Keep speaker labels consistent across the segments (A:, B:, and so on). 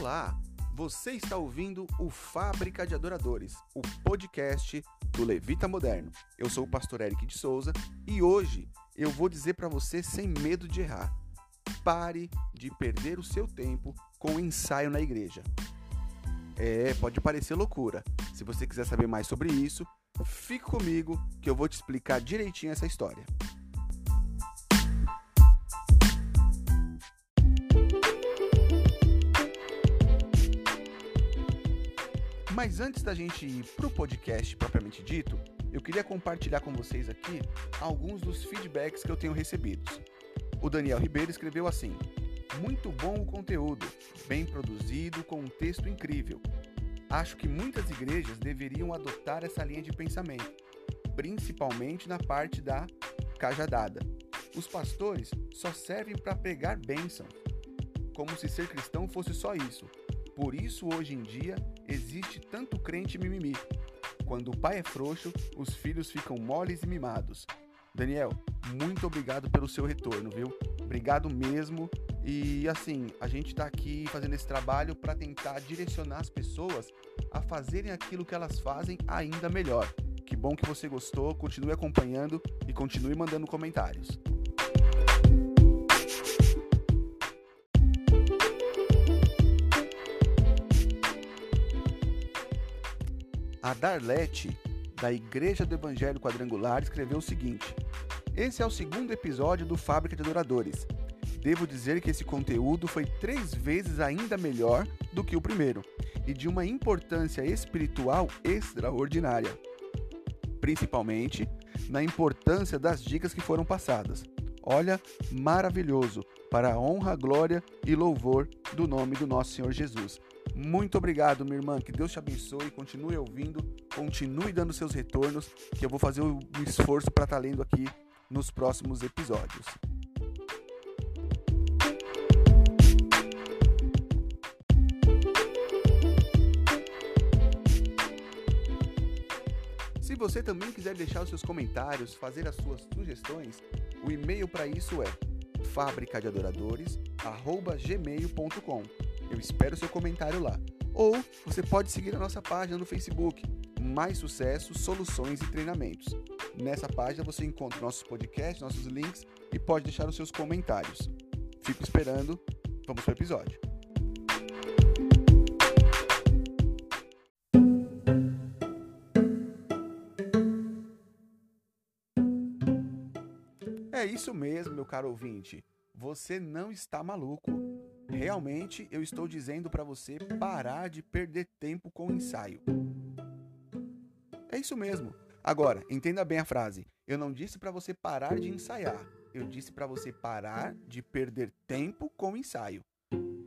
A: Olá! Você está ouvindo o Fábrica de Adoradores, o podcast do Levita Moderno. Eu sou o pastor Eric de Souza e hoje eu vou dizer para você sem medo de errar: pare de perder o seu tempo com o ensaio na igreja. É, pode parecer loucura. Se você quiser saber mais sobre isso, fique comigo que eu vou te explicar direitinho essa história. Mas antes da gente ir para o podcast propriamente dito, eu queria compartilhar com vocês aqui alguns dos feedbacks que eu tenho recebido. O Daniel Ribeiro escreveu assim: Muito bom o conteúdo, bem produzido, com um texto incrível. Acho que muitas igrejas deveriam adotar essa linha de pensamento, principalmente na parte da cajadada. Os pastores só servem para pregar bênção, como se ser cristão fosse só isso. Por isso, hoje em dia, existe tanto crente mimimi. Quando o pai é frouxo, os filhos ficam moles e mimados. Daniel, muito obrigado pelo seu retorno, viu? Obrigado mesmo. E assim, a gente está aqui fazendo esse trabalho para tentar direcionar as pessoas a fazerem aquilo que elas fazem ainda melhor. Que bom que você gostou, continue acompanhando e continue mandando comentários. A Darlete, da Igreja do Evangelho Quadrangular, escreveu o seguinte: Esse é o segundo episódio do Fábrica de Adoradores. Devo dizer que esse conteúdo foi três vezes ainda melhor do que o primeiro e de uma importância espiritual extraordinária, principalmente na importância das dicas que foram passadas. Olha, maravilhoso, para a honra, glória e louvor do nome do nosso Senhor Jesus. Muito obrigado, minha irmã. Que Deus te abençoe. Continue ouvindo, continue dando seus retornos, que eu vou fazer o esforço para estar tá lendo aqui nos próximos episódios. Se você também quiser deixar os seus comentários, fazer as suas sugestões, o e-mail para isso é fabricadeadoradores@gmail.com. Eu espero seu comentário lá. Ou você pode seguir a nossa página no Facebook, Mais Sucesso, Soluções e Treinamentos. Nessa página você encontra nossos podcasts, nossos links e pode deixar os seus comentários. Fico esperando. Vamos para o episódio. É isso mesmo, meu caro ouvinte. Você não está maluco. Realmente eu estou dizendo para você parar de perder tempo com o ensaio. É isso mesmo. Agora, entenda bem a frase. Eu não disse para você parar de ensaiar. Eu disse para você parar de perder tempo com o ensaio.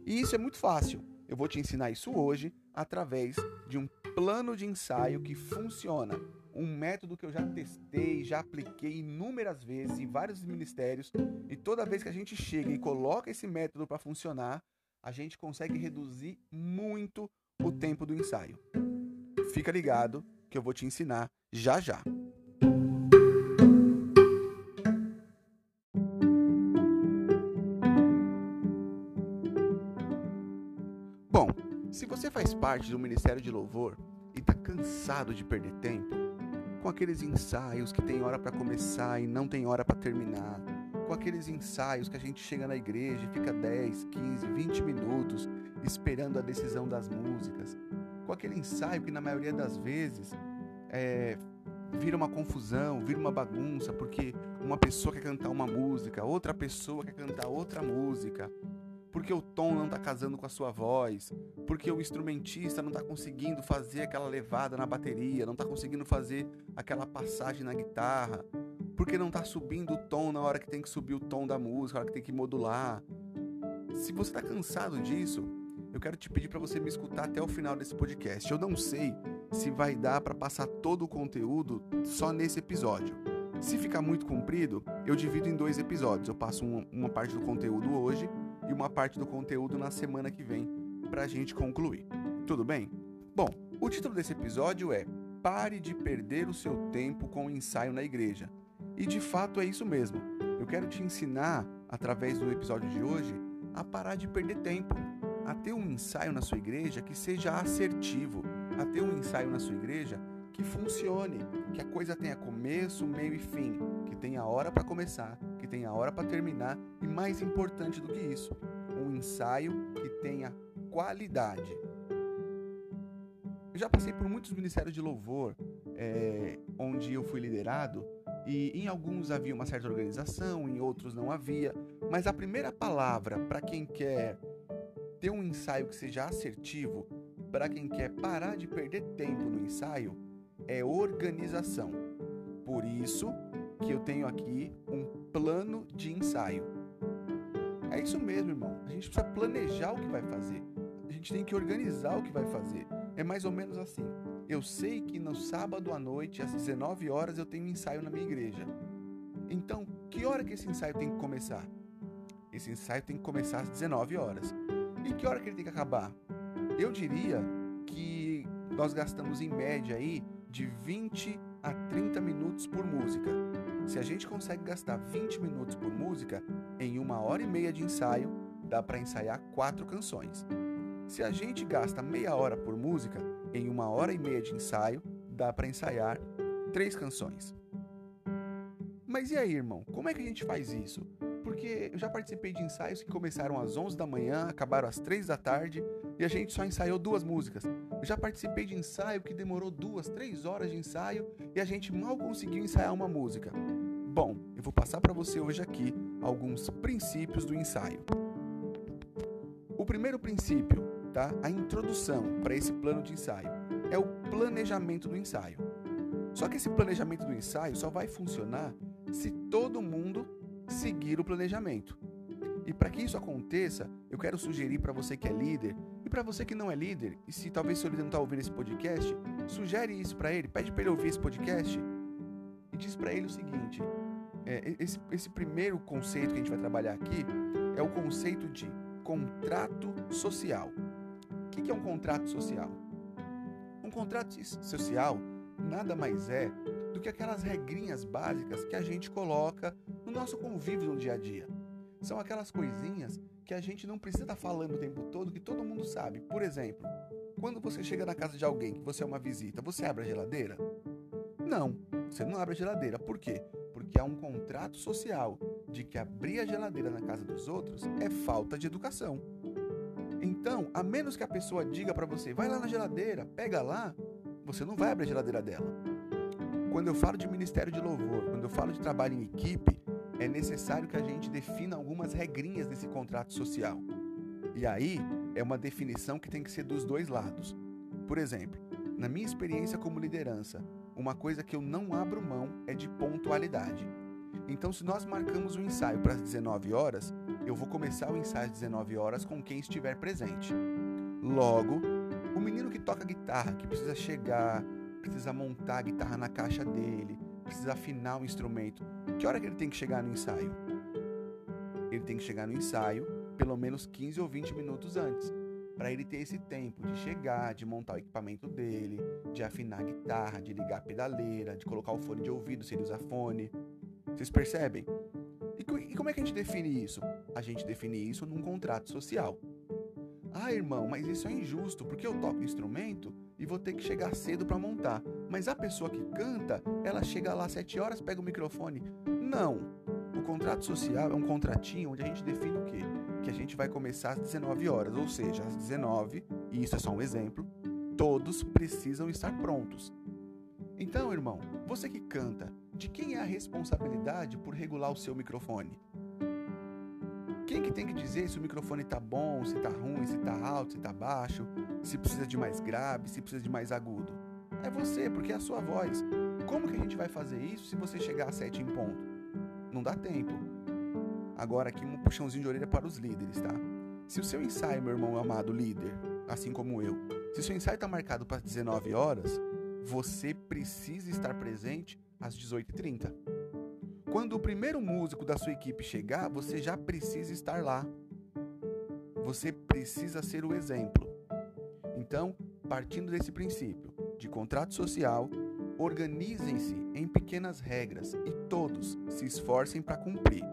A: E isso é muito fácil. Eu vou te ensinar isso hoje através de um plano de ensaio que funciona. Um método que eu já testei, já apliquei inúmeras vezes em vários ministérios, e toda vez que a gente chega e coloca esse método para funcionar, a gente consegue reduzir muito o tempo do ensaio. Fica ligado que eu vou te ensinar já já. Bom, se você faz parte do Ministério de Louvor e está cansado de perder tempo, com aqueles ensaios que tem hora para começar e não tem hora para terminar, com aqueles ensaios que a gente chega na igreja e fica 10, 15, 20 minutos esperando a decisão das músicas, com aquele ensaio que na maioria das vezes é, vira uma confusão, vira uma bagunça, porque uma pessoa quer cantar uma música, outra pessoa quer cantar outra música porque o tom não está casando com a sua voz, porque o instrumentista não está conseguindo fazer aquela levada na bateria, não está conseguindo fazer aquela passagem na guitarra, porque não está subindo o tom na hora que tem que subir o tom da música, na hora que tem que modular. Se você está cansado disso, eu quero te pedir para você me escutar até o final desse podcast. Eu não sei se vai dar para passar todo o conteúdo só nesse episódio. Se ficar muito comprido, eu divido em dois episódios. Eu passo uma, uma parte do conteúdo hoje uma parte do conteúdo na semana que vem para a gente concluir. Tudo bem? Bom, o título desse episódio é Pare de perder o seu tempo com o ensaio na igreja. E de fato é isso mesmo. Eu quero te ensinar, através do episódio de hoje, a parar de perder tempo. a ter um ensaio na sua igreja que seja assertivo, a ter um ensaio na sua igreja que funcione, que a coisa tenha começo, meio e fim, que tenha hora para começar, que tenha hora para terminar e mais importante do que isso, um ensaio que tenha qualidade. Eu já passei por muitos ministérios de louvor, é, onde eu fui liderado, e em alguns havia uma certa organização, em outros não havia, mas a primeira palavra para quem quer ter um ensaio que seja assertivo, para quem quer parar de perder tempo no ensaio, é organização. Por isso que eu tenho aqui um plano de ensaio. É isso mesmo, irmão. A gente precisa planejar o que vai fazer. A gente tem que organizar o que vai fazer. É mais ou menos assim. Eu sei que no sábado à noite, às 19 horas, eu tenho um ensaio na minha igreja. Então, que hora que esse ensaio tem que começar? Esse ensaio tem que começar às 19 horas. E que hora que ele tem que acabar? Eu diria que nós gastamos em média aí de 20 a 30 minutos por música. Se a gente consegue gastar 20 minutos por música, em uma hora e meia de ensaio, dá para ensaiar quatro canções. Se a gente gasta meia hora por música, em uma hora e meia de ensaio, dá para ensaiar três canções. Mas e aí, irmão? Como é que a gente faz isso? Porque eu já participei de ensaios que começaram às 11 da manhã, acabaram às 3 da tarde e a gente só ensaiou duas músicas. Eu já participei de ensaio que demorou duas, três horas de ensaio e a gente mal conseguiu ensaiar uma música. Bom, eu vou passar para você hoje aqui alguns princípios do ensaio. O primeiro princípio tá? A introdução para esse plano de ensaio é o planejamento do ensaio. Só que esse planejamento do ensaio só vai funcionar se todo mundo seguir o planejamento. E para que isso aconteça, eu quero sugerir para você que é líder e para você que não é líder, e se talvez seu líder não está ouvindo esse podcast, sugere isso para ele, pede para ele ouvir esse podcast e diz para ele o seguinte: é, esse, esse primeiro conceito que a gente vai trabalhar aqui é o conceito de contrato social. O que é um contrato social? Um contrato social nada mais é do que aquelas regrinhas básicas que a gente coloca no nosso convívio no dia a dia. São aquelas coisinhas que a gente não precisa estar falando o tempo todo, que todo mundo sabe. Por exemplo, quando você chega na casa de alguém, que você é uma visita, você abre a geladeira? Não, você não abre a geladeira. Por quê? Porque há um contrato social de que abrir a geladeira na casa dos outros é falta de educação. Então, a menos que a pessoa diga para você, vai lá na geladeira, pega lá, você não vai abrir a geladeira dela. Quando eu falo de ministério de louvor, quando eu falo de trabalho em equipe, é necessário que a gente defina algumas regrinhas desse contrato social. E aí é uma definição que tem que ser dos dois lados. Por exemplo, na minha experiência como liderança, uma coisa que eu não abro mão é de pontualidade. Então, se nós marcamos o um ensaio para as 19 horas, eu vou começar o ensaio às 19 horas com quem estiver presente. Logo, o menino que toca guitarra, que precisa chegar, precisa montar a guitarra na caixa dele, precisa afinar o instrumento, que hora que ele tem que chegar no ensaio? Ele tem que chegar no ensaio pelo menos 15 ou 20 minutos antes, para ele ter esse tempo de chegar, de montar o equipamento dele, de afinar a guitarra, de ligar a pedaleira, de colocar o fone de ouvido se ele usa fone. Vocês percebem? E como é que a gente define isso? A gente define isso num contrato social. Ah, irmão, mas isso é injusto, porque eu toco instrumento e vou ter que chegar cedo para montar. Mas a pessoa que canta, ela chega lá às 7 horas, pega o microfone. Não. O contrato social é um contratinho onde a gente define o quê? Que a gente vai começar às 19 horas, ou seja, às 19, e isso é só um exemplo, todos precisam estar prontos. Então, irmão, você que canta, de quem é a responsabilidade por regular o seu microfone? Quem que tem que dizer se o microfone tá bom, se tá ruim, se tá alto, se tá baixo, se precisa de mais grave, se precisa de mais agudo? É você, porque é a sua voz. Como que a gente vai fazer isso se você chegar às sete em ponto? Não dá tempo. Agora aqui um puxãozinho de orelha para os líderes, tá? Se o seu ensaio, meu irmão amado líder, assim como eu, se o seu ensaio está marcado para 19 horas, você precisa estar presente às 18h30. Quando o primeiro músico da sua equipe chegar, você já precisa estar lá. Você precisa ser o exemplo. Então, partindo desse princípio de contrato social, organizem-se em pequenas regras e todos se esforcem para cumprir.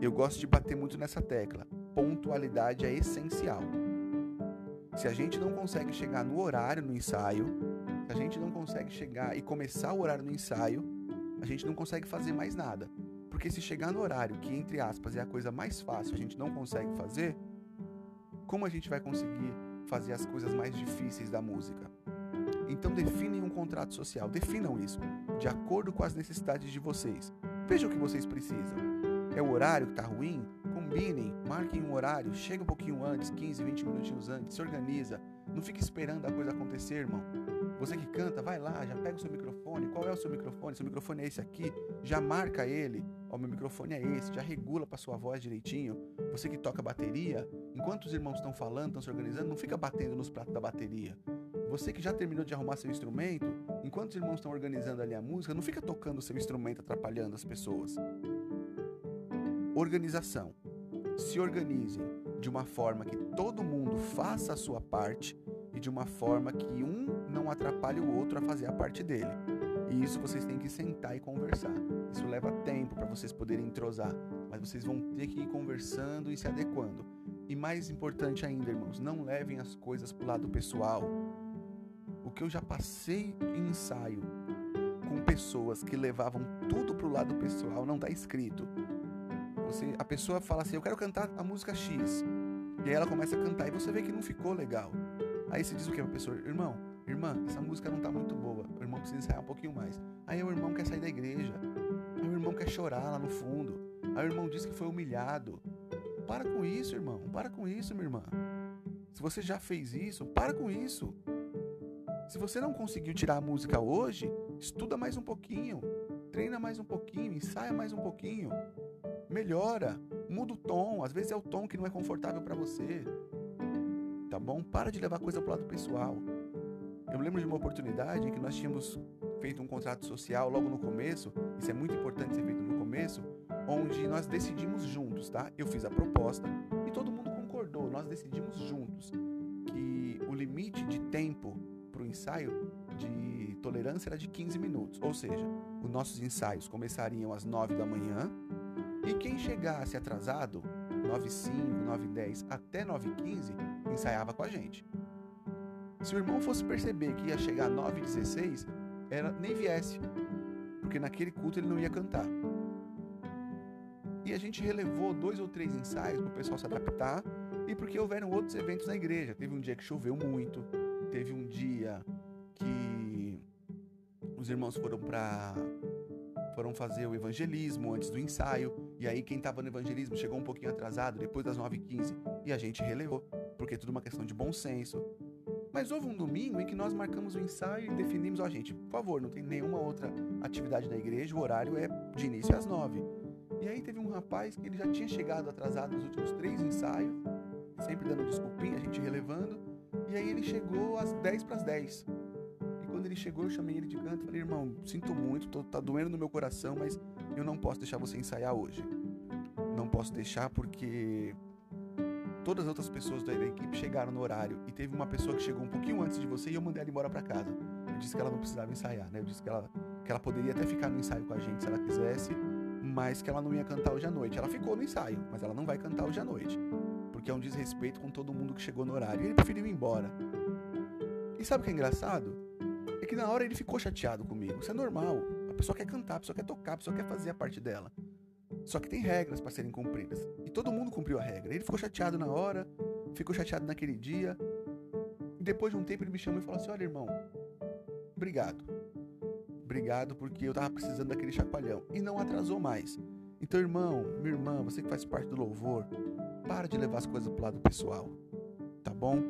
A: Eu gosto de bater muito nessa tecla. Pontualidade é essencial. Se a gente não consegue chegar no horário no ensaio, se a gente não consegue chegar e começar o horário no ensaio, a gente não consegue fazer mais nada. Porque se chegar no horário, que entre aspas é a coisa mais fácil, a gente não consegue fazer, como a gente vai conseguir fazer as coisas mais difíceis da música? Então definem um contrato social, definam isso, de acordo com as necessidades de vocês. Vejam o que vocês precisam. É o horário que está ruim? Combinem, marquem um horário, chega um pouquinho antes, 15, 20 minutinhos antes, se organiza. Não fique esperando a coisa acontecer, irmão. Você que canta, vai lá, já pega o seu microfone. Qual é o seu microfone? Seu microfone é esse aqui. Já marca ele. Ó, meu microfone é esse. Já regula para sua voz direitinho. Você que toca bateria, enquanto os irmãos estão falando, estão se organizando, não fica batendo nos pratos da bateria. Você que já terminou de arrumar seu instrumento, enquanto os irmãos estão organizando ali a música, não fica tocando o seu instrumento atrapalhando as pessoas. Organização. Se organizem de uma forma que todo mundo faça a sua parte e de uma forma que um não atrapalhe o outro a fazer a parte dele. E isso vocês têm que sentar e conversar. Isso leva tempo para vocês poderem entrosar, mas vocês vão ter que ir conversando e se adequando. E mais importante ainda, irmãos, não levem as coisas para o lado pessoal. O que eu já passei em ensaio com pessoas que levavam tudo para o lado pessoal não está escrito. Você, a pessoa fala assim: Eu quero cantar a música X. E aí ela começa a cantar e você vê que não ficou legal. Aí você diz o que pra pessoa? Irmão, irmã, essa música não tá muito boa. O irmão precisa ensaiar um pouquinho mais. Aí o irmão quer sair da igreja. Aí o irmão quer chorar lá no fundo. Aí o irmão diz que foi humilhado. Para com isso, irmão. Para com isso, minha irmã. Se você já fez isso, para com isso. Se você não conseguiu tirar a música hoje, estuda mais um pouquinho, treina mais um pouquinho, ensaia mais um pouquinho. Melhora, muda o tom. Às vezes é o tom que não é confortável para você tá bom? Para de levar coisa pro lado pessoal. Eu lembro de uma oportunidade em que nós tínhamos feito um contrato social logo no começo, isso é muito importante ser feito no começo, onde nós decidimos juntos, tá? Eu fiz a proposta e todo mundo concordou, nós decidimos juntos que o limite de tempo para o ensaio de tolerância era de 15 minutos, ou seja, os nossos ensaios começariam às 9 da manhã e quem chegasse atrasado, 9h05, 9h10 até 9h15, ensaiava com a gente. Se o irmão fosse perceber que ia chegar 9 e 16, era, nem viesse, porque naquele culto ele não ia cantar. E a gente relevou dois ou três ensaios para o pessoal se adaptar e porque houveram outros eventos na igreja. Teve um dia que choveu muito, teve um dia que os irmãos foram para foram fazer o evangelismo antes do ensaio, e aí quem estava no evangelismo chegou um pouquinho atrasado, depois das 9h15, e a gente relevou, porque é tudo uma questão de bom senso. Mas houve um domingo em que nós marcamos o ensaio e definimos, ó oh, gente, por favor, não tem nenhuma outra atividade na igreja, o horário é de início às 9 E aí teve um rapaz que ele já tinha chegado atrasado nos últimos três ensaios, sempre dando desculpinha, a gente relevando, e aí ele chegou às 10 para as 10 quando ele chegou, eu chamei ele de canto e falei, irmão, sinto muito, tô, tá doendo no meu coração, mas eu não posso deixar você ensaiar hoje. Não posso deixar porque todas as outras pessoas da equipe chegaram no horário e teve uma pessoa que chegou um pouquinho antes de você e eu mandei ela embora para casa. Eu disse que ela não precisava ensaiar, né? Eu disse que ela, que ela poderia até ficar no ensaio com a gente se ela quisesse, mas que ela não ia cantar hoje à noite. Ela ficou no ensaio, mas ela não vai cantar hoje à noite, porque é um desrespeito com todo mundo que chegou no horário. E ele preferiu ir embora. E sabe o que é engraçado? É que na hora ele ficou chateado comigo. Isso é normal. A pessoa quer cantar, a pessoa quer tocar, a pessoa quer fazer a parte dela. Só que tem regras para serem cumpridas. E todo mundo cumpriu a regra. Ele ficou chateado na hora, ficou chateado naquele dia. E depois de um tempo ele me chamou e falou assim: Olha, irmão, obrigado. Obrigado porque eu tava precisando daquele chacoalhão. E não atrasou mais. Então, irmão, minha irmã, você que faz parte do louvor, para de levar as coisas pro lado pessoal. Tá bom?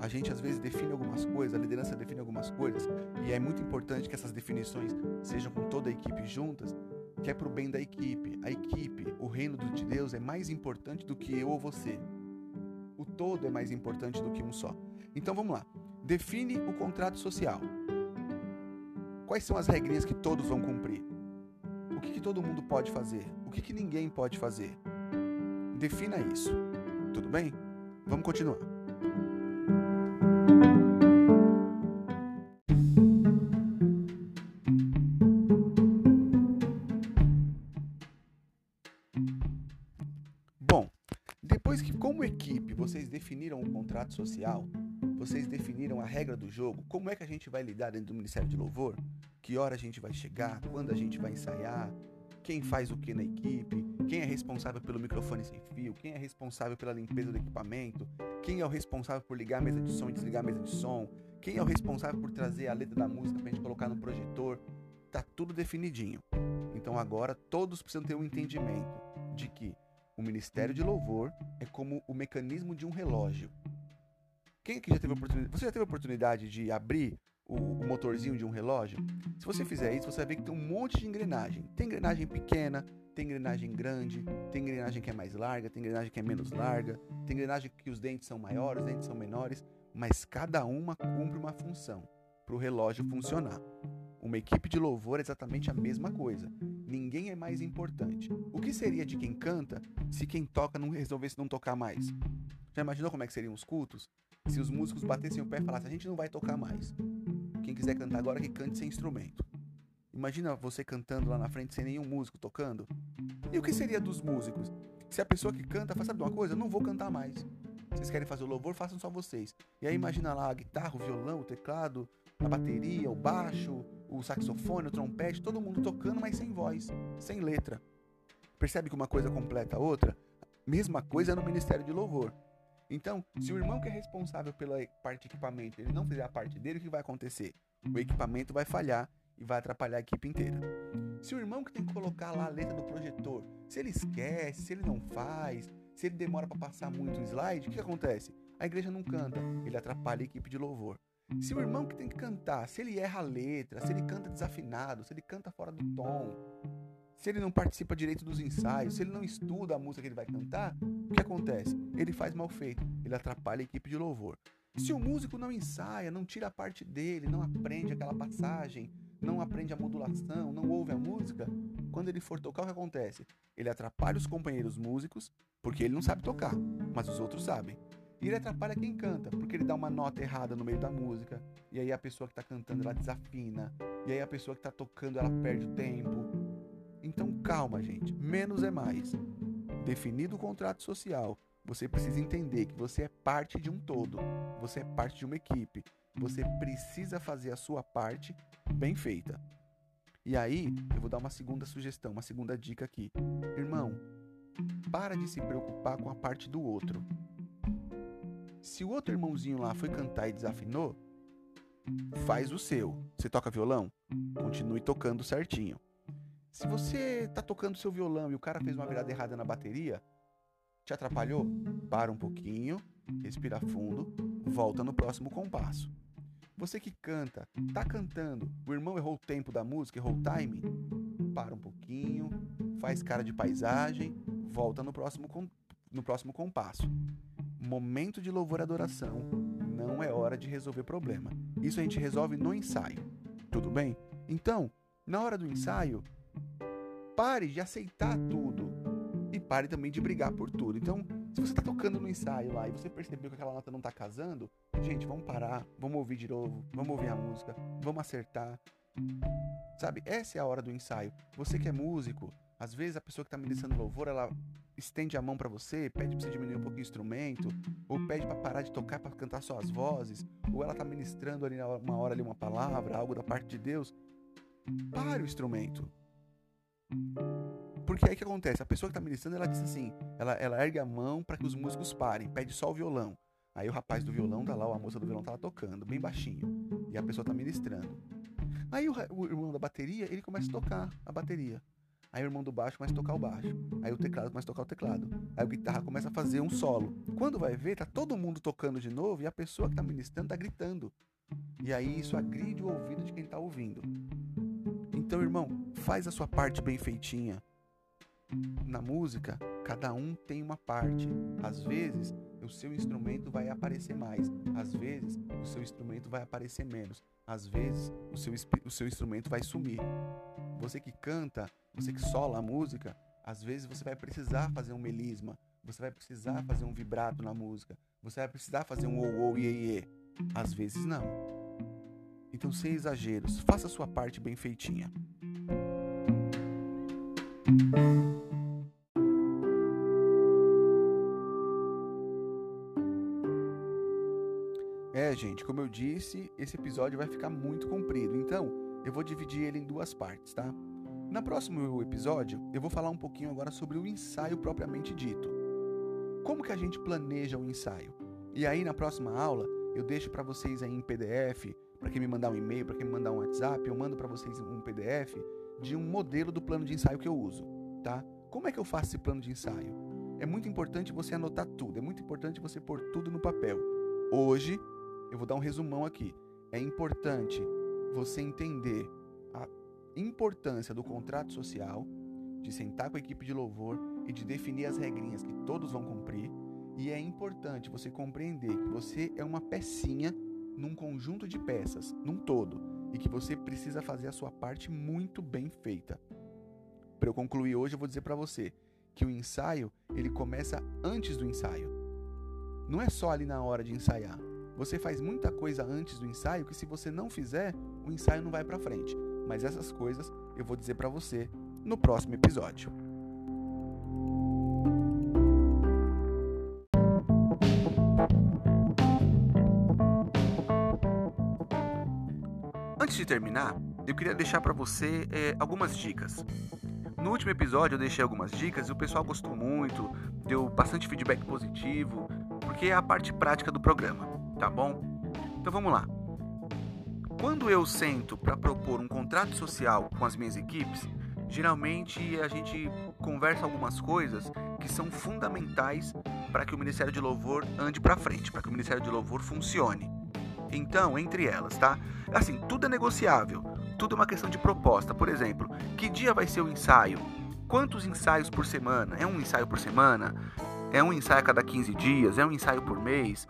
A: A gente às vezes define algumas coisas, a liderança define algumas coisas, e é muito importante que essas definições sejam com toda a equipe juntas, que é para o bem da equipe. A equipe, o reino de Deus é mais importante do que eu ou você. O todo é mais importante do que um só. Então vamos lá. Define o contrato social. Quais são as regrinhas que todos vão cumprir? O que, que todo mundo pode fazer? O que, que ninguém pode fazer? Defina isso. Tudo bem? Vamos continuar. Definiram o contrato social, vocês definiram a regra do jogo, como é que a gente vai lidar dentro do Ministério de Louvor, que hora a gente vai chegar, quando a gente vai ensaiar, quem faz o que na equipe, quem é responsável pelo microfone sem fio, quem é responsável pela limpeza do equipamento, quem é o responsável por ligar a mesa de som e desligar a mesa de som, quem é o responsável por trazer a letra da música pra gente colocar no projetor. Tá tudo definidinho. Então agora todos precisam ter um entendimento de que o ministério de louvor é como o mecanismo de um relógio. Quem aqui já teve oportunidade? Você já teve a oportunidade de abrir o, o, motorzinho de um relógio? Se você fizer isso, você vai ver que tem um monte de engrenagem. Tem engrenagem pequena, tem engrenagem grande, tem engrenagem que é mais larga, tem engrenagem que é menos larga, tem engrenagem que os dentes são maiores, os dentes são menores, mas cada uma cumpre uma função para o relógio funcionar. Uma equipe de louvor é exatamente a mesma coisa. Ninguém é mais importante. O que seria de quem canta se quem toca não resolvesse não tocar mais? Já imaginou como é que seriam os cultos? se os músicos batessem o pé e falassem: a gente não vai tocar mais. Quem quiser cantar agora, que cante sem instrumento. Imagina você cantando lá na frente sem nenhum músico tocando. E o que seria dos músicos? Se a pessoa que canta fala, sabe uma coisa? Eu não vou cantar mais. Vocês querem fazer o louvor? Façam só vocês. E aí imagina lá a guitarra, o violão, o teclado, a bateria, o baixo, o saxofone, o trompete, todo mundo tocando, mas sem voz, sem letra. Percebe que uma coisa completa a outra? Mesma coisa no ministério de louvor. Então, se o irmão que é responsável pela parte de equipamento, ele não fizer a parte dele, o que vai acontecer? O equipamento vai falhar e vai atrapalhar a equipe inteira. Se o irmão que tem que colocar lá a letra do projetor, se ele esquece, se ele não faz, se ele demora para passar muito o slide, o que acontece? A igreja não canta, ele atrapalha a equipe de louvor. Se o irmão que tem que cantar, se ele erra a letra, se ele canta desafinado, se ele canta fora do tom, se ele não participa direito dos ensaios, se ele não estuda a música que ele vai cantar, o que acontece? Ele faz mal feito, ele atrapalha a equipe de louvor. Se o músico não ensaia, não tira a parte dele, não aprende aquela passagem, não aprende a modulação, não ouve a música, quando ele for tocar, o que acontece? Ele atrapalha os companheiros músicos, porque ele não sabe tocar, mas os outros sabem. E ele atrapalha quem canta, porque ele dá uma nota errada no meio da música, e aí a pessoa que está cantando ela desafina, e aí a pessoa que está tocando ela perde o tempo, então calma, gente. Menos é mais. Definido o contrato social, você precisa entender que você é parte de um todo. Você é parte de uma equipe. Você precisa fazer a sua parte bem feita. E aí, eu vou dar uma segunda sugestão, uma segunda dica aqui. Irmão, para de se preocupar com a parte do outro. Se o outro irmãozinho lá foi cantar e desafinou, faz o seu. Você toca violão? Continue tocando certinho. Se você tá tocando seu violão e o cara fez uma virada errada na bateria, te atrapalhou? Para um pouquinho, respira fundo, volta no próximo compasso. Você que canta, tá cantando, o irmão errou o tempo da música, errou o timing? Para um pouquinho, faz cara de paisagem, volta no próximo, no próximo compasso. Momento de louvor e adoração, não é hora de resolver problema. Isso a gente resolve no ensaio. Tudo bem? Então, na hora do ensaio, pare de aceitar tudo e pare também de brigar por tudo. Então, se você está tocando no ensaio lá e você percebeu que aquela nota não está casando, gente, vamos parar, vamos ouvir de novo, vamos ouvir a música, vamos acertar. Sabe, essa é a hora do ensaio. Você que é músico, às vezes a pessoa que está ministrando louvor, ela estende a mão para você, pede para você diminuir um pouquinho o instrumento, ou pede para parar de tocar para cantar só as vozes, ou ela está ministrando ali uma hora ali uma palavra, algo da parte de Deus. Pare o instrumento. Porque aí que acontece? A pessoa que está ministrando, ela diz assim: ela, ela ergue a mão para que os músicos parem, pede só o violão. Aí o rapaz do violão tá lá, ou a moça do violão tá lá tocando, bem baixinho. E a pessoa tá ministrando. Aí o, o irmão da bateria, ele começa a tocar a bateria. Aí o irmão do baixo começa a tocar o baixo. Aí o teclado começa a tocar o teclado. Aí o guitarra começa a fazer um solo. Quando vai ver, tá todo mundo tocando de novo e a pessoa que tá ministrando tá gritando. E aí isso agride o ouvido de quem tá ouvindo. Então, irmão, faz a sua parte bem feitinha. Na música, cada um tem uma parte. Às vezes, o seu instrumento vai aparecer mais. Às vezes, o seu instrumento vai aparecer menos. Às vezes, o seu, o seu instrumento vai sumir. Você que canta, você que sola a música, às vezes você vai precisar fazer um melisma. Você vai precisar fazer um vibrato na música. Você vai precisar fazer um ou ou iê. Às vezes não. Então, sem exageros, faça a sua parte bem feitinha. Gente, como eu disse, esse episódio vai ficar muito comprido, então eu vou dividir ele em duas partes, tá? No próximo episódio, eu vou falar um pouquinho agora sobre o ensaio propriamente dito. Como que a gente planeja o ensaio? E aí na próxima aula, eu deixo para vocês aí em PDF, para quem me mandar um e-mail, para quem me mandar um WhatsApp, eu mando para vocês um PDF de um modelo do plano de ensaio que eu uso, tá? Como é que eu faço esse plano de ensaio? É muito importante você anotar tudo, é muito importante você pôr tudo no papel. Hoje, eu vou dar um resumão aqui. É importante você entender a importância do contrato social, de sentar com a equipe de louvor e de definir as regrinhas que todos vão cumprir. E é importante você compreender que você é uma pecinha num conjunto de peças, num todo, e que você precisa fazer a sua parte muito bem feita. Para eu concluir hoje, eu vou dizer para você que o ensaio, ele começa antes do ensaio. Não é só ali na hora de ensaiar. Você faz muita coisa antes do ensaio que se você não fizer, o ensaio não vai para frente. Mas essas coisas eu vou dizer para você no próximo episódio. Antes de terminar, eu queria deixar para você é, algumas dicas. No último episódio eu deixei algumas dicas e o pessoal gostou muito, deu bastante feedback positivo, porque é a parte prática do programa, tá bom? Então vamos lá. Quando eu sento para propor um contrato social com as minhas equipes, geralmente a gente conversa algumas coisas que são fundamentais para que o Ministério de Louvor ande para frente, para que o Ministério de Louvor funcione. Então, entre elas, tá? Assim, tudo é negociável tudo é uma questão de proposta. Por exemplo, que dia vai ser o ensaio? Quantos ensaios por semana? É um ensaio por semana? É um ensaio a cada 15 dias? É um ensaio por mês?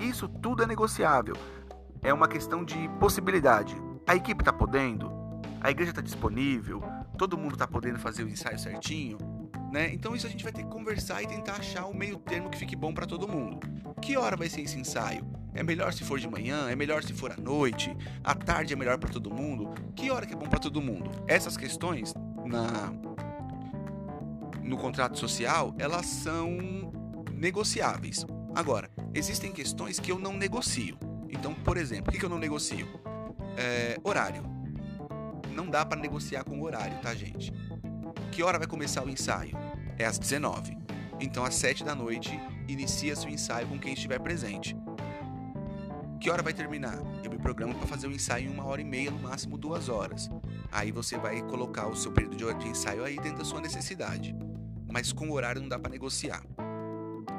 A: Isso tudo é negociável. É uma questão de possibilidade. A equipe está podendo? A igreja está disponível? Todo mundo está podendo fazer o ensaio certinho? Né? Então isso a gente vai ter que conversar e tentar achar o meio termo que fique bom para todo mundo. Que hora vai ser esse ensaio? É melhor se for de manhã? É melhor se for à noite? À tarde é melhor para todo mundo? Que hora que é bom para todo mundo? Essas questões na no contrato social, elas são negociáveis. Agora, existem questões que eu não negocio. Então, por exemplo, o que, eu não negocio? É, horário. Não dá para negociar com o horário, tá, gente? Que hora vai começar o ensaio? É às 19. Então, às 7 da noite, inicia-se o ensaio com quem estiver presente. Que hora vai terminar? Eu me programo para fazer o ensaio em uma hora e meia, no máximo duas horas. Aí você vai colocar o seu período de ensaio aí dentro da sua necessidade. Mas com o horário não dá para negociar.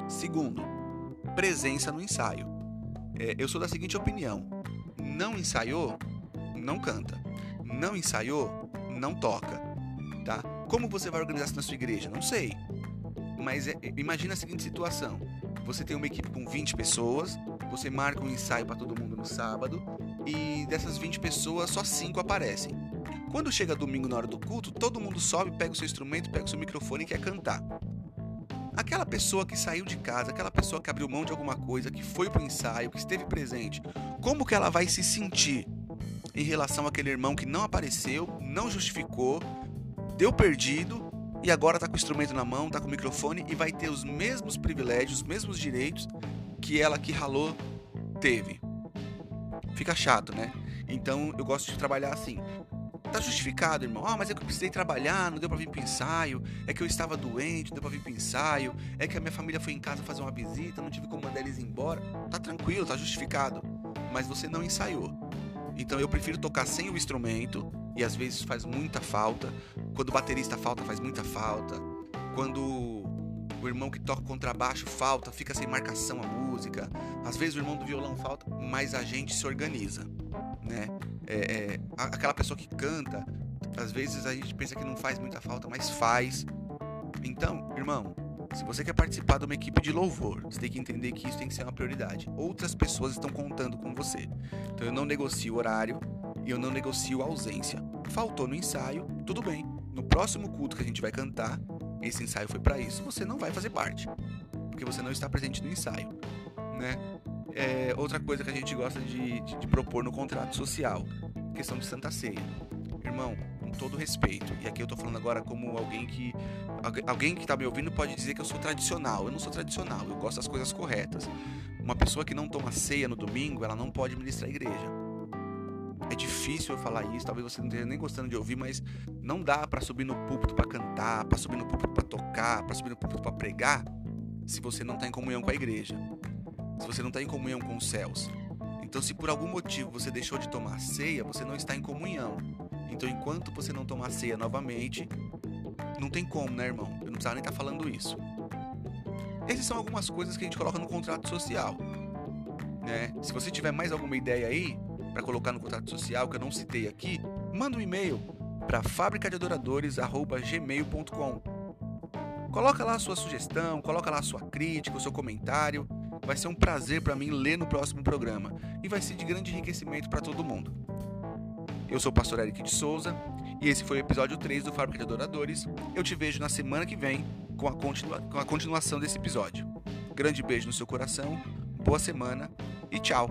A: Segundo, presença no ensaio. É, eu sou da seguinte opinião: não ensaiou, não canta. Não ensaiou, não toca. Tá? Como você vai organizar isso na sua igreja? Não sei. Mas é, imagina a seguinte situação: você tem uma equipe com 20 pessoas, você marca um ensaio para todo mundo no sábado e dessas 20 pessoas só 5 aparecem. Quando chega domingo na hora do culto, todo mundo sobe, pega o seu instrumento, pega o seu microfone e quer cantar. Aquela pessoa que saiu de casa, aquela pessoa que abriu mão de alguma coisa, que foi pro ensaio, que esteve presente, como que ela vai se sentir em relação àquele irmão que não apareceu, não justificou, deu perdido e agora está com o instrumento na mão, está com o microfone e vai ter os mesmos privilégios, os mesmos direitos que ela que ralou teve. Fica chato, né? Então eu gosto de trabalhar assim. Tá justificado, irmão. Ah, mas é que eu precisei trabalhar, não deu pra vir pro ensaio. É que eu estava doente, não deu pra vir pro ensaio. É que a minha família foi em casa fazer uma visita, não tive como mandar eles embora. Tá tranquilo, tá justificado. Mas você não ensaiou. Então eu prefiro tocar sem o instrumento, e às vezes faz muita falta. Quando o baterista falta, faz muita falta. Quando o irmão que toca contrabaixo falta, fica sem marcação a música. Às vezes o irmão do violão falta, mas a gente se organiza, né? É, é, aquela pessoa que canta, às vezes a gente pensa que não faz muita falta, mas faz. Então, irmão, se você quer participar de uma equipe de louvor, você tem que entender que isso tem que ser uma prioridade. Outras pessoas estão contando com você. Então eu não negocio horário e eu não negocio ausência. Faltou no ensaio, tudo bem. No próximo culto que a gente vai cantar, esse ensaio foi para isso, você não vai fazer parte, porque você não está presente no ensaio, né? É, outra coisa que a gente gosta de, de, de propor no contrato social, questão de Santa Ceia. Irmão, com todo respeito. E aqui eu tô falando agora como alguém que alguém que tá me ouvindo pode dizer que eu sou tradicional. Eu não sou tradicional, eu gosto das coisas corretas. Uma pessoa que não toma ceia no domingo, ela não pode ministrar a igreja. É difícil eu falar isso, talvez você não esteja nem gostando de ouvir, mas não dá para subir no púlpito para cantar, para subir no púlpito para tocar, para subir no púlpito para pregar, se você não está em comunhão com a igreja, se você não está em comunhão com os céus. Então, se por algum motivo você deixou de tomar ceia, você não está em comunhão. Então, enquanto você não tomar ceia novamente, não tem como, né, irmão? Eu não precisava nem estar tá falando isso. Essas são algumas coisas que a gente coloca no contrato social. Né? Se você tiver mais alguma ideia aí para colocar no contrato social que eu não citei aqui, manda um e-mail para fabricadeadoradores@gmail.com. Coloca lá a sua sugestão, coloca lá a sua crítica, o seu comentário. Vai ser um prazer para mim ler no próximo programa e vai ser de grande enriquecimento para todo mundo. Eu sou o pastor Eric de Souza e esse foi o episódio 3 do Fábrica de Adoradores. Eu te vejo na semana que vem com a, continua com a continuação desse episódio. Grande beijo no seu coração, boa semana e tchau!